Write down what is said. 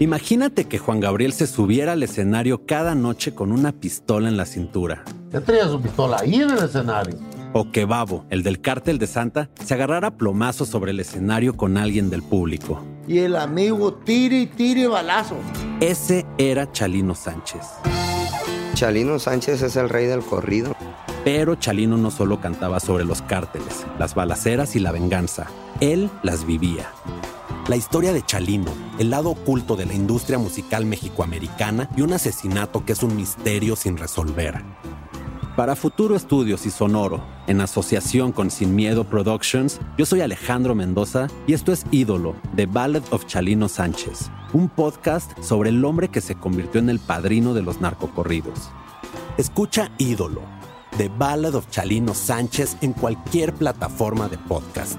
Imagínate que Juan Gabriel se subiera al escenario cada noche con una pistola en la cintura. Ya traía su pistola ahí en el escenario. O que Babo, el del cártel de Santa, se agarrara plomazo sobre el escenario con alguien del público. Y el amigo tire y tire balazo. Ese era Chalino Sánchez. Chalino Sánchez es el rey del corrido. Pero Chalino no solo cantaba sobre los cárteles, las balaceras y la venganza. Él las vivía. La historia de Chalino, el lado oculto de la industria musical mexicoamericana y un asesinato que es un misterio sin resolver. Para Futuro Estudios y Sonoro, en asociación con Sin Miedo Productions, yo soy Alejandro Mendoza y esto es Ídolo, The Ballad of Chalino Sánchez, un podcast sobre el hombre que se convirtió en el padrino de los narcocorridos. Escucha Ídolo, The Ballad of Chalino Sánchez en cualquier plataforma de podcast.